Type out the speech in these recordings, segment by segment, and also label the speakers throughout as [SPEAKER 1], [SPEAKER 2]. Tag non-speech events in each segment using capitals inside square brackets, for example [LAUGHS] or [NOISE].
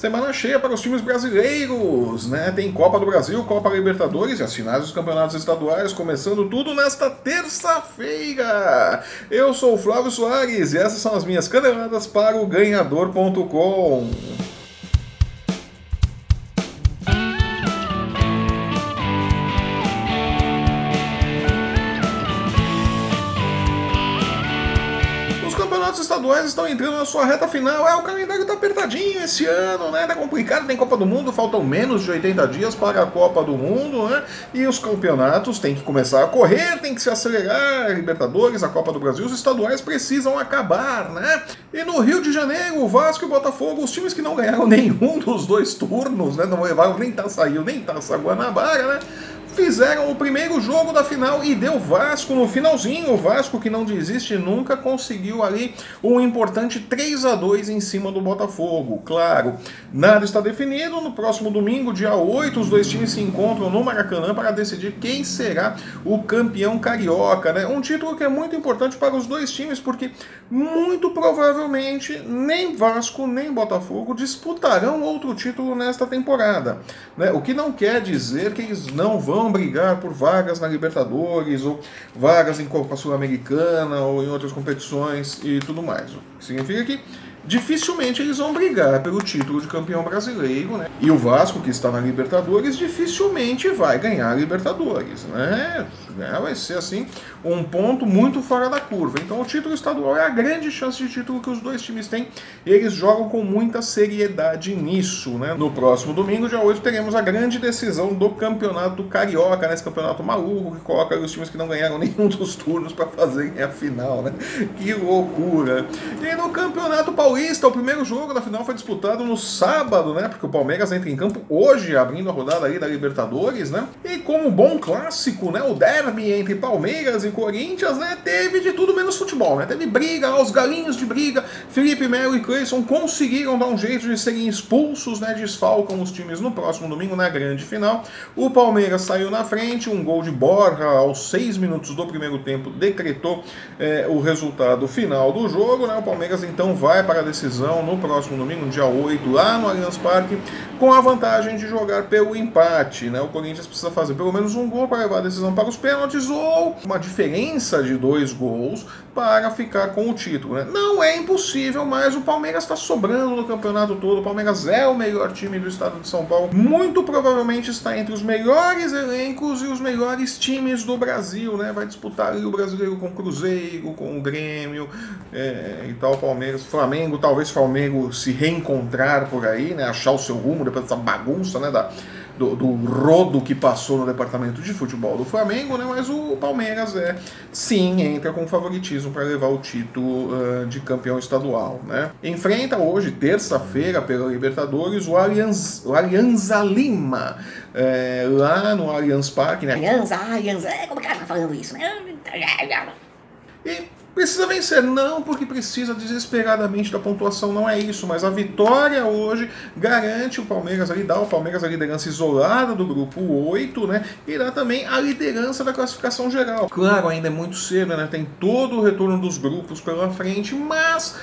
[SPEAKER 1] Semana cheia para os times brasileiros, né? Tem Copa do Brasil, Copa Libertadores e as finais dos campeonatos estaduais, começando tudo nesta terça-feira. Eu sou o Flávio Soares e essas são as minhas caneladas para o ganhador.com. campeonatos estaduais estão entrando na sua reta final. É, o calendário tá apertadinho esse ano, né? Tá complicado, tem Copa do Mundo, faltam menos de 80 dias para a Copa do Mundo, né? E os campeonatos têm que começar a correr, tem que se acelerar. Libertadores, a Copa do Brasil, os estaduais precisam acabar, né? E no Rio de Janeiro, o Vasco e o Botafogo, os times que não ganharam [LAUGHS] nenhum dos dois turnos, né? Não levaram nem Taça Rio, nem Taça Guanabara, né? Fizeram o primeiro jogo da final e deu Vasco no finalzinho. O Vasco, que não desiste nunca, conseguiu ali um importante 3 a 2 em cima do Botafogo. Claro, nada está definido. No próximo domingo, dia 8, os dois times se encontram no Maracanã para decidir quem será o campeão carioca. Né? Um título que é muito importante para os dois times, porque muito provavelmente nem Vasco nem Botafogo disputarão outro título nesta temporada. Né? O que não quer dizer que eles não vão vão brigar por vagas na Libertadores ou vagas em Copa Sul-Americana ou em outras competições e tudo mais. Significa que dificilmente eles vão brigar pelo título de campeão brasileiro, né? E o Vasco, que está na Libertadores, dificilmente vai ganhar a Libertadores, né? É, vai ser assim um ponto muito fora da curva. Então o título estadual é a grande chance de título que os dois times têm. E eles jogam com muita seriedade nisso, né? No próximo domingo, dia 8, teremos a grande decisão do campeonato carioca, nesse né? campeonato maluco que coloca os times que não ganharam [LAUGHS] nenhum dos turnos para fazerem a final, né? Que loucura! E no campeonato paulista Paulista, o primeiro jogo da final foi disputado no sábado, né? Porque o Palmeiras entra em campo hoje, abrindo a rodada aí da Libertadores, né? E como bom clássico, né? O derby entre Palmeiras e Corinthians, né? Teve de tudo menos futebol, né? Teve briga, os galinhos de briga. Felipe Melo e Cleison conseguiram dar um jeito de serem expulsos, né? Desfalcam os times no próximo domingo na grande final. O Palmeiras saiu na frente, um gol de Borja aos seis minutos do primeiro tempo decretou é, o resultado final do jogo, né? O Palmeiras então vai para a decisão no próximo domingo, dia 8, lá no Allianz Parque, com a vantagem de jogar pelo empate. Né? O Corinthians precisa fazer pelo menos um gol para levar a decisão para os pênaltis ou uma diferença de dois gols para ficar com o título. Né? Não é impossível, mas o Palmeiras está sobrando no campeonato todo. O Palmeiras é o melhor time do estado de São Paulo. Muito provavelmente está entre os melhores elencos e os melhores times do Brasil. Né? Vai disputar o brasileiro com o Cruzeiro, com o Grêmio é, e tal. Palmeiras, Flamengo, talvez Flamengo se reencontrar por aí, né? achar o seu rumo depois dessa bagunça né? da do, do, rodo que passou no departamento de futebol do Flamengo, né? mas o Palmeiras é sim entra com favoritismo para levar o título uh, de campeão estadual. Né? Enfrenta hoje, terça-feira, pela Libertadores, o Allianz, o Alianza Lima, é, lá no Allianz Parque. Né?
[SPEAKER 2] Alianza, Alianza, é como que ela tá falando isso? Né?
[SPEAKER 1] E Precisa vencer? Não, porque precisa desesperadamente da pontuação, não é isso. Mas a vitória hoje garante o Palmeiras ali, dá o Palmeiras a liderança isolada do grupo 8, né? E dá também a liderança da classificação geral. Claro, ainda é muito cedo, né? Tem todo o retorno dos grupos pela frente, mas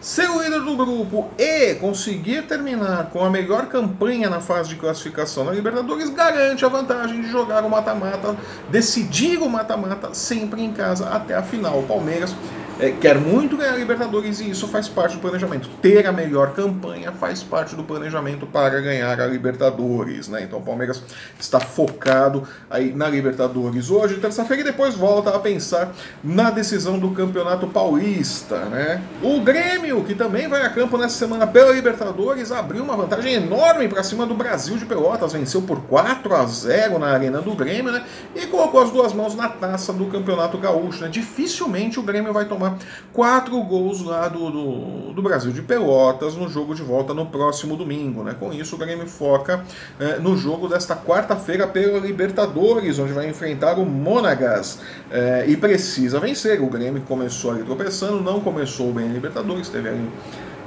[SPEAKER 1] Ser o líder do grupo e conseguir terminar com a melhor campanha na fase de classificação na Libertadores garante a vantagem de jogar o mata-mata, decidir o mata-mata sempre em casa até a final. O Palmeiras é, quer muito ganhar a Libertadores e isso faz parte do planejamento. Ter a melhor campanha faz parte do planejamento para ganhar a Libertadores, né? Então o Palmeiras está focado aí na Libertadores hoje, terça-feira, e depois volta a pensar na decisão do Campeonato Paulista, né? O Grêmio, que também vai a campo nessa semana pela Libertadores, abriu uma vantagem enorme para cima do Brasil de Pelotas, venceu por 4 a 0 na Arena do Grêmio, né? E colocou as duas mãos na taça do Campeonato Gaúcho, né? Dificilmente o Grêmio vai tomar quatro gols lá do, do, do, Brasil de Pelotas no jogo de volta no próximo domingo. Né? Com isso, o Grêmio foca é, no jogo desta quarta-feira pela Libertadores, onde vai enfrentar o Monagas é, e precisa vencer. O Grêmio começou ali tropeçando, não começou bem a Libertadores, teve ali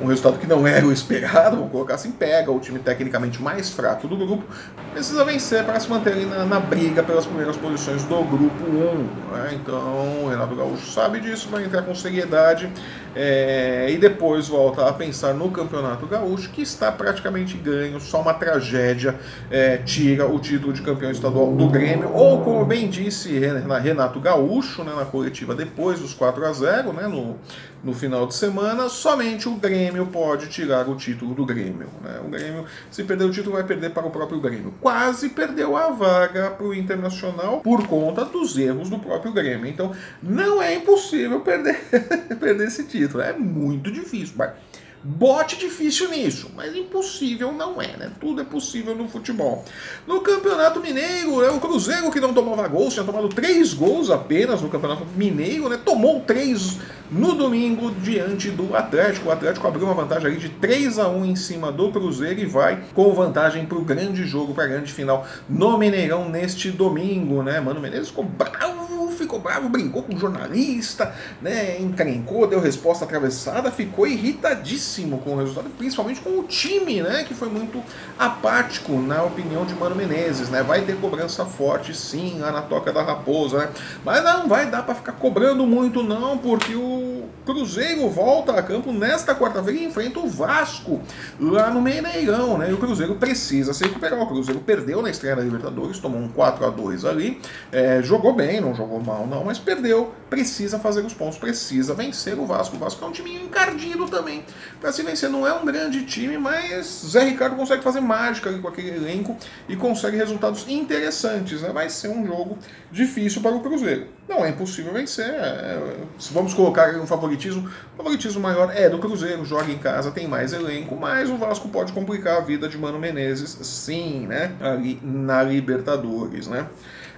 [SPEAKER 1] um resultado que não era o esperado, vamos colocar assim, pega o time tecnicamente mais fraco do grupo, precisa vencer para se manter na, na briga pelas primeiras posições do grupo 1. Né? Então, o Renato Gaúcho sabe disso, vai entrar com seriedade é, e depois volta a pensar no Campeonato Gaúcho, que está praticamente ganho, só uma tragédia é, tira o título de campeão estadual do Grêmio, ou como bem disse Renato Gaúcho né, na coletiva depois dos 4 a 0 né, no, no final de semana, somente o Grêmio pode tirar o título do Grêmio. Né? O Grêmio, se perder o título, vai perder para o próprio Grêmio. Quase perdeu a vaga para o Internacional por conta dos erros do próprio Grêmio. Então, não é impossível perder, [LAUGHS] perder esse título. É muito difícil. Mas Bote difícil nisso, mas impossível não é, né? Tudo é possível no futebol. No Campeonato Mineiro, é o Cruzeiro que não tomava gols, tinha tomado três gols apenas no Campeonato Mineiro, né? Tomou três no domingo diante do Atlético. O Atlético abriu uma vantagem aí de 3 a 1 em cima do Cruzeiro e vai com vantagem para o grande jogo, para a grande final no Mineirão neste domingo, né? Mano Menezes ficou bravo ficou bravo, brincou com o jornalista, né, encrencou, deu resposta atravessada, ficou irritadíssimo com o resultado, principalmente com o time, né, que foi muito apático, na opinião de Mano Menezes, né, vai ter cobrança forte sim lá na Toca da Raposa, né, mas não vai dar para ficar cobrando muito não, porque o Cruzeiro volta a campo nesta quarta-feira e enfrenta o Vasco lá no Mineirão, né, e o Cruzeiro precisa se recuperar, o Cruzeiro perdeu na estreia da Libertadores, tomou um 4 a 2 ali, é, jogou bem, não jogou mal não, mas perdeu, precisa fazer os pontos, precisa vencer o Vasco. O Vasco é um time encardido também para se vencer. Não é um grande time, mas Zé Ricardo consegue fazer mágica com aquele elenco e consegue resultados interessantes. Né? Vai ser um jogo difícil para o Cruzeiro. Não é impossível vencer. É, se vamos colocar um favoritismo, o favoritismo maior é do Cruzeiro, joga em casa, tem mais elenco, mas o Vasco pode complicar a vida de Mano Menezes, sim, né? Ali na Libertadores, né?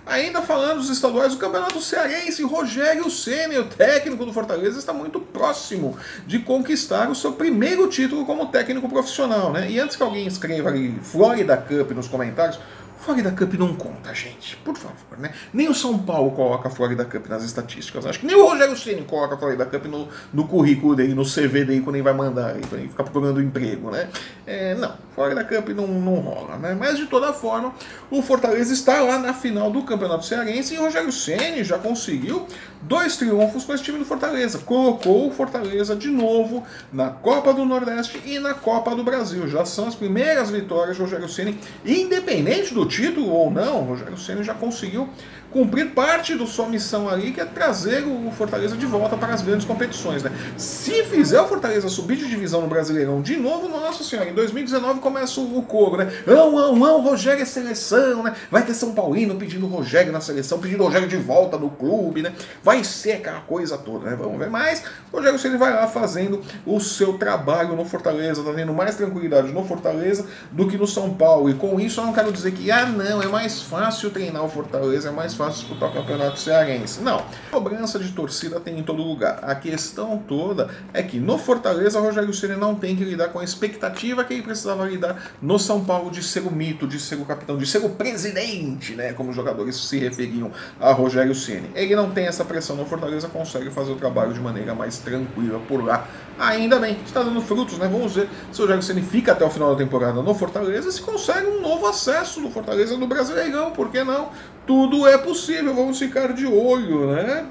[SPEAKER 1] Ainda falando dos estaduais, o Campeonato Cearense, Rogério Ceni, o técnico do Fortaleza, está muito próximo de conquistar o seu primeiro título como técnico profissional, né? E antes que alguém escreva ali Florida Cup nos comentários, Florida Cup não conta, gente. Por favor, né? Nem o São Paulo coloca a Florida Cup nas estatísticas. Acho que nem o Rogério Ceni coloca a Florida Cup no, no currículo dele, no CV dele, quando ele vai mandar, quando ele ficar procurando emprego, né? É, não, Florida Cup não, não rola, né? Mas de toda forma, o Fortaleza está lá na final do Campeonato Cearense e o Rogério Ceni já conseguiu dois triunfos com esse time do Fortaleza. Colocou o Fortaleza de novo na Copa do Nordeste e na Copa do Brasil. Já são as primeiras vitórias do Rogério Ceni, independente do título ou não, o Rogério Ceni já conseguiu cumprir parte da sua missão ali, que é trazer o Fortaleza de volta para as grandes competições. Né? Se fizer o Fortaleza subir de divisão no Brasileirão de novo, nossa senhora, em 2019 começa o coro, né? Não, não, não, Rogério é seleção, né? Vai ter São Paulino pedindo Rogério na seleção, pedindo Rogério de volta no clube, né? Vai ser aquela coisa toda, né? Vamos ver. Mas o Rogério Ceni vai lá fazendo o seu trabalho no Fortaleza, tá tendo mais tranquilidade no Fortaleza do que no São Paulo. E com isso eu não quero dizer que, ah, não, é mais fácil treinar o Fortaleza, é mais fácil fácil disputar o campeonato cearense. Não. Cobrança de torcida tem em todo lugar. A questão toda é que no Fortaleza, Rogério Ceni não tem que lidar com a expectativa que ele precisava lidar no São Paulo de ser o mito, de ser o capitão, de ser o presidente, né? Como os jogadores se referiam a Rogério Ceni. Ele não tem essa pressão no Fortaleza, consegue fazer o trabalho de maneira mais tranquila por lá. Ainda bem, está dando frutos, né? Vamos ver se o Rogério Ceni fica até o final da temporada no Fortaleza se consegue um novo acesso no Fortaleza no Brasileirão, por que não? Tudo é possível, vamos ficar de olho, né?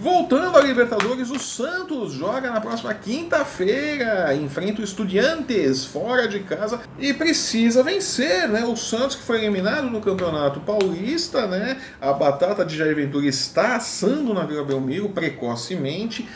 [SPEAKER 1] Voltando à Libertadores, o Santos joga na próxima quinta-feira, enfrenta o Estudiantes fora de casa e precisa vencer, né? O Santos que foi eliminado no Campeonato Paulista, né? A batata de Jair Ventura está assando na Vila Belmiro precocemente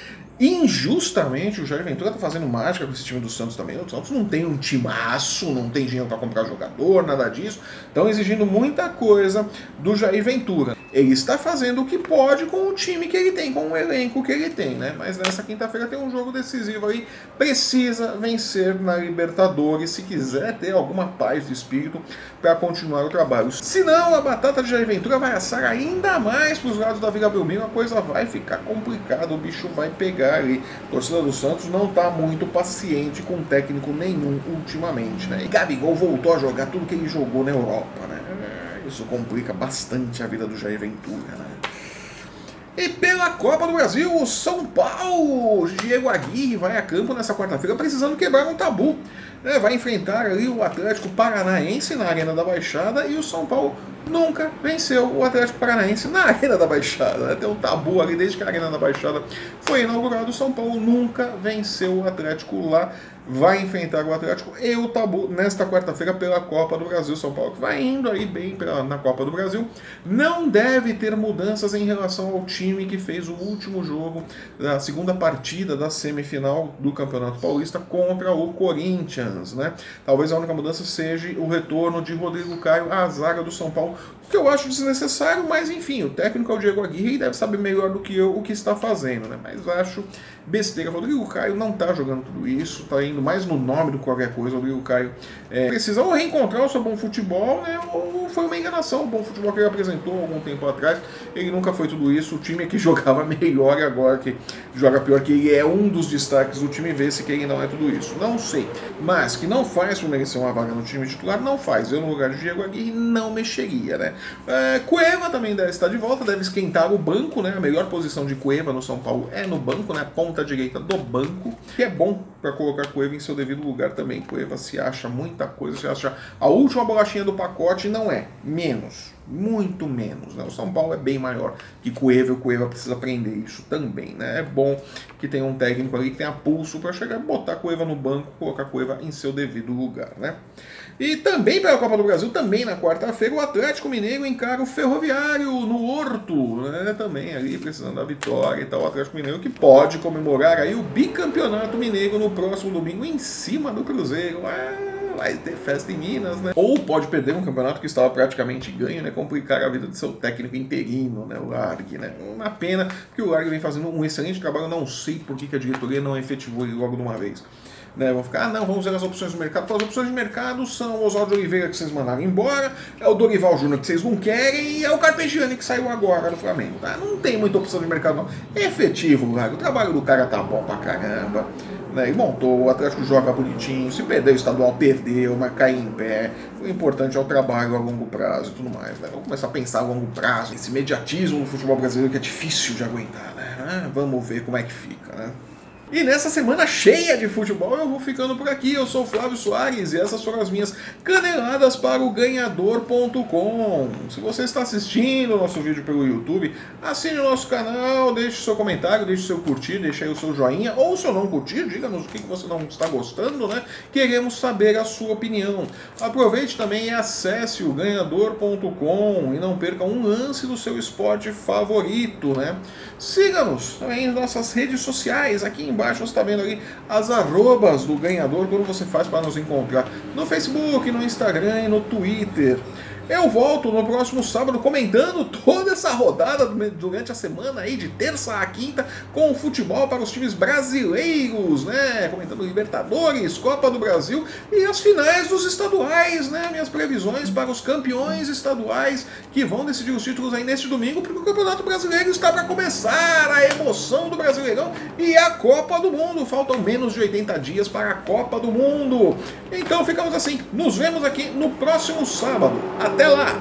[SPEAKER 1] injustamente o Jair Ventura tá fazendo mágica com esse time do Santos também. O Santos não tem um timaço, não tem dinheiro para comprar jogador, nada disso. Estão exigindo muita coisa do Jair Ventura. Ele está fazendo o que pode com o time que ele tem, com o elenco que ele tem, né? Mas nessa quinta-feira tem um jogo decisivo aí. Precisa vencer na Libertadores se quiser ter alguma paz de espírito para continuar o trabalho. Senão a batata de Jair Ventura vai assar ainda mais para os lados da Vila Belmiro, a coisa vai ficar complicada, o bicho vai pegar ali. A torcida do Santos não está muito paciente com técnico nenhum ultimamente, né? E Gabigol voltou a jogar tudo que ele jogou na Europa, né? Isso complica bastante a vida do Jair Ventura, né? E pela Copa do Brasil, o São Paulo, Diego Aguirre vai a campo nessa quarta-feira precisando quebrar um tabu. Né? Vai enfrentar ali o Atlético Paranaense na Arena da Baixada e o São Paulo nunca venceu o Atlético Paranaense na [LAUGHS] Arena da Baixada. Né? Tem um tabu ali desde que a Arena da Baixada foi inaugurada. O São Paulo nunca venceu o Atlético lá vai enfrentar o Atlético e o Tabu nesta quarta-feira pela Copa do Brasil. São Paulo que vai indo aí bem na Copa do Brasil. Não deve ter mudanças em relação ao time que fez o último jogo da segunda partida da semifinal do Campeonato Paulista contra o Corinthians. Né? Talvez a única mudança seja o retorno de Rodrigo Caio à zaga do São Paulo, que eu acho desnecessário, mas enfim, o técnico é o Diego Aguirre e deve saber melhor do que eu o que está fazendo. Né? Mas acho besteira. Rodrigo Caio não está jogando tudo isso, está indo mais no nome do que qualquer coisa. Rodrigo Caio é, precisa ou reencontrar o seu bom futebol, né, ou foi uma enganação o bom futebol que ele apresentou algum tempo atrás. Ele nunca foi tudo isso. O time é que [LAUGHS] jogava melhor agora que joga pior, que ele é um dos destaques do time, vê-se que ele não é tudo isso. Não sei. Mas que não faz por merecer uma vaga no time titular, não faz. Eu, no lugar de Diego Aguirre, não mexeria, né? É, Cueva também deve estar de volta, deve esquentar o banco, né? A melhor posição de Cueva no São Paulo é no banco, né? Ponta direita do banco, que é bom para colocar Cueva em seu devido lugar também. Cueva se acha muita coisa, se acha a última bolachinha do pacote, não é, menos, muito menos. Né? O São Paulo é bem maior que Cueva, o Cueva precisa aprender isso também. Né? É bom que tenha um técnico ali que tenha pulso para chegar e botar Cueva no banco, colocar Cueva em seu devido lugar. Né? E também pela Copa do Brasil, também na quarta-feira, o Atlético Mineiro encara o Ferroviário no Horto, né? Também ali precisando da vitória e tal. O Atlético Mineiro que pode comemorar aí o bicampeonato mineiro no próximo domingo em cima do Cruzeiro. É vai ter festa em Minas, né? Ou pode perder um campeonato que estava praticamente ganho, né? Complicar a vida do seu técnico interino, né? O Largue, né? Uma pena que o Largue vem fazendo um excelente trabalho. não sei por que a diretoria não efetivou ele logo de uma vez. Né, vão ficar, ah, não, vamos ver as opções do mercado. Então, as opções de mercado são o Oswaldo Oliveira que vocês mandaram embora, é o Dorival Júnior que vocês não querem e é o Carpegiani que saiu agora do Flamengo. Tá? Não tem muita opção de mercado, não. É efetivo, cara. O trabalho do cara tá bom pra caramba. Né? E montou, o Atlético joga bonitinho. Se perder o estadual, perdeu, mas cai em pé. O importante é o trabalho a longo prazo e tudo mais. Né? Vamos começar a pensar a longo prazo, esse mediatismo do futebol brasileiro que é difícil de aguentar. Né? Ah, vamos ver como é que fica. Né? E nessa semana cheia de futebol eu vou ficando por aqui. Eu sou Flávio Soares e essas foram as minhas caneladas para o ganhador.com. Se você está assistindo o nosso vídeo pelo YouTube, assine o nosso canal, deixe seu comentário, deixe seu curtir, deixe aí o seu joinha ou se eu não curtir, diga-nos o que você não está gostando, né? Queremos saber a sua opinião. Aproveite também e acesse o ganhador.com e não perca um lance do seu esporte favorito, né? Siga-nos também em nossas redes sociais aqui embaixo embaixo você está vendo ali as arrobas do ganhador, como você faz para nos encontrar no Facebook, no Instagram e no Twitter. Eu volto no próximo sábado comentando toda essa rodada durante a semana aí, de terça a quinta, com o futebol para os times brasileiros, né? Comentando Libertadores, Copa do Brasil e as finais dos estaduais, né? Minhas previsões para os campeões estaduais que vão decidir os títulos aí neste domingo, porque o Campeonato Brasileiro está para começar, a emoção do Brasileirão e a Copa do Mundo. Faltam menos de 80 dias para a Copa do Mundo. Então ficamos assim, nos vemos aqui no próximo sábado. Até lá!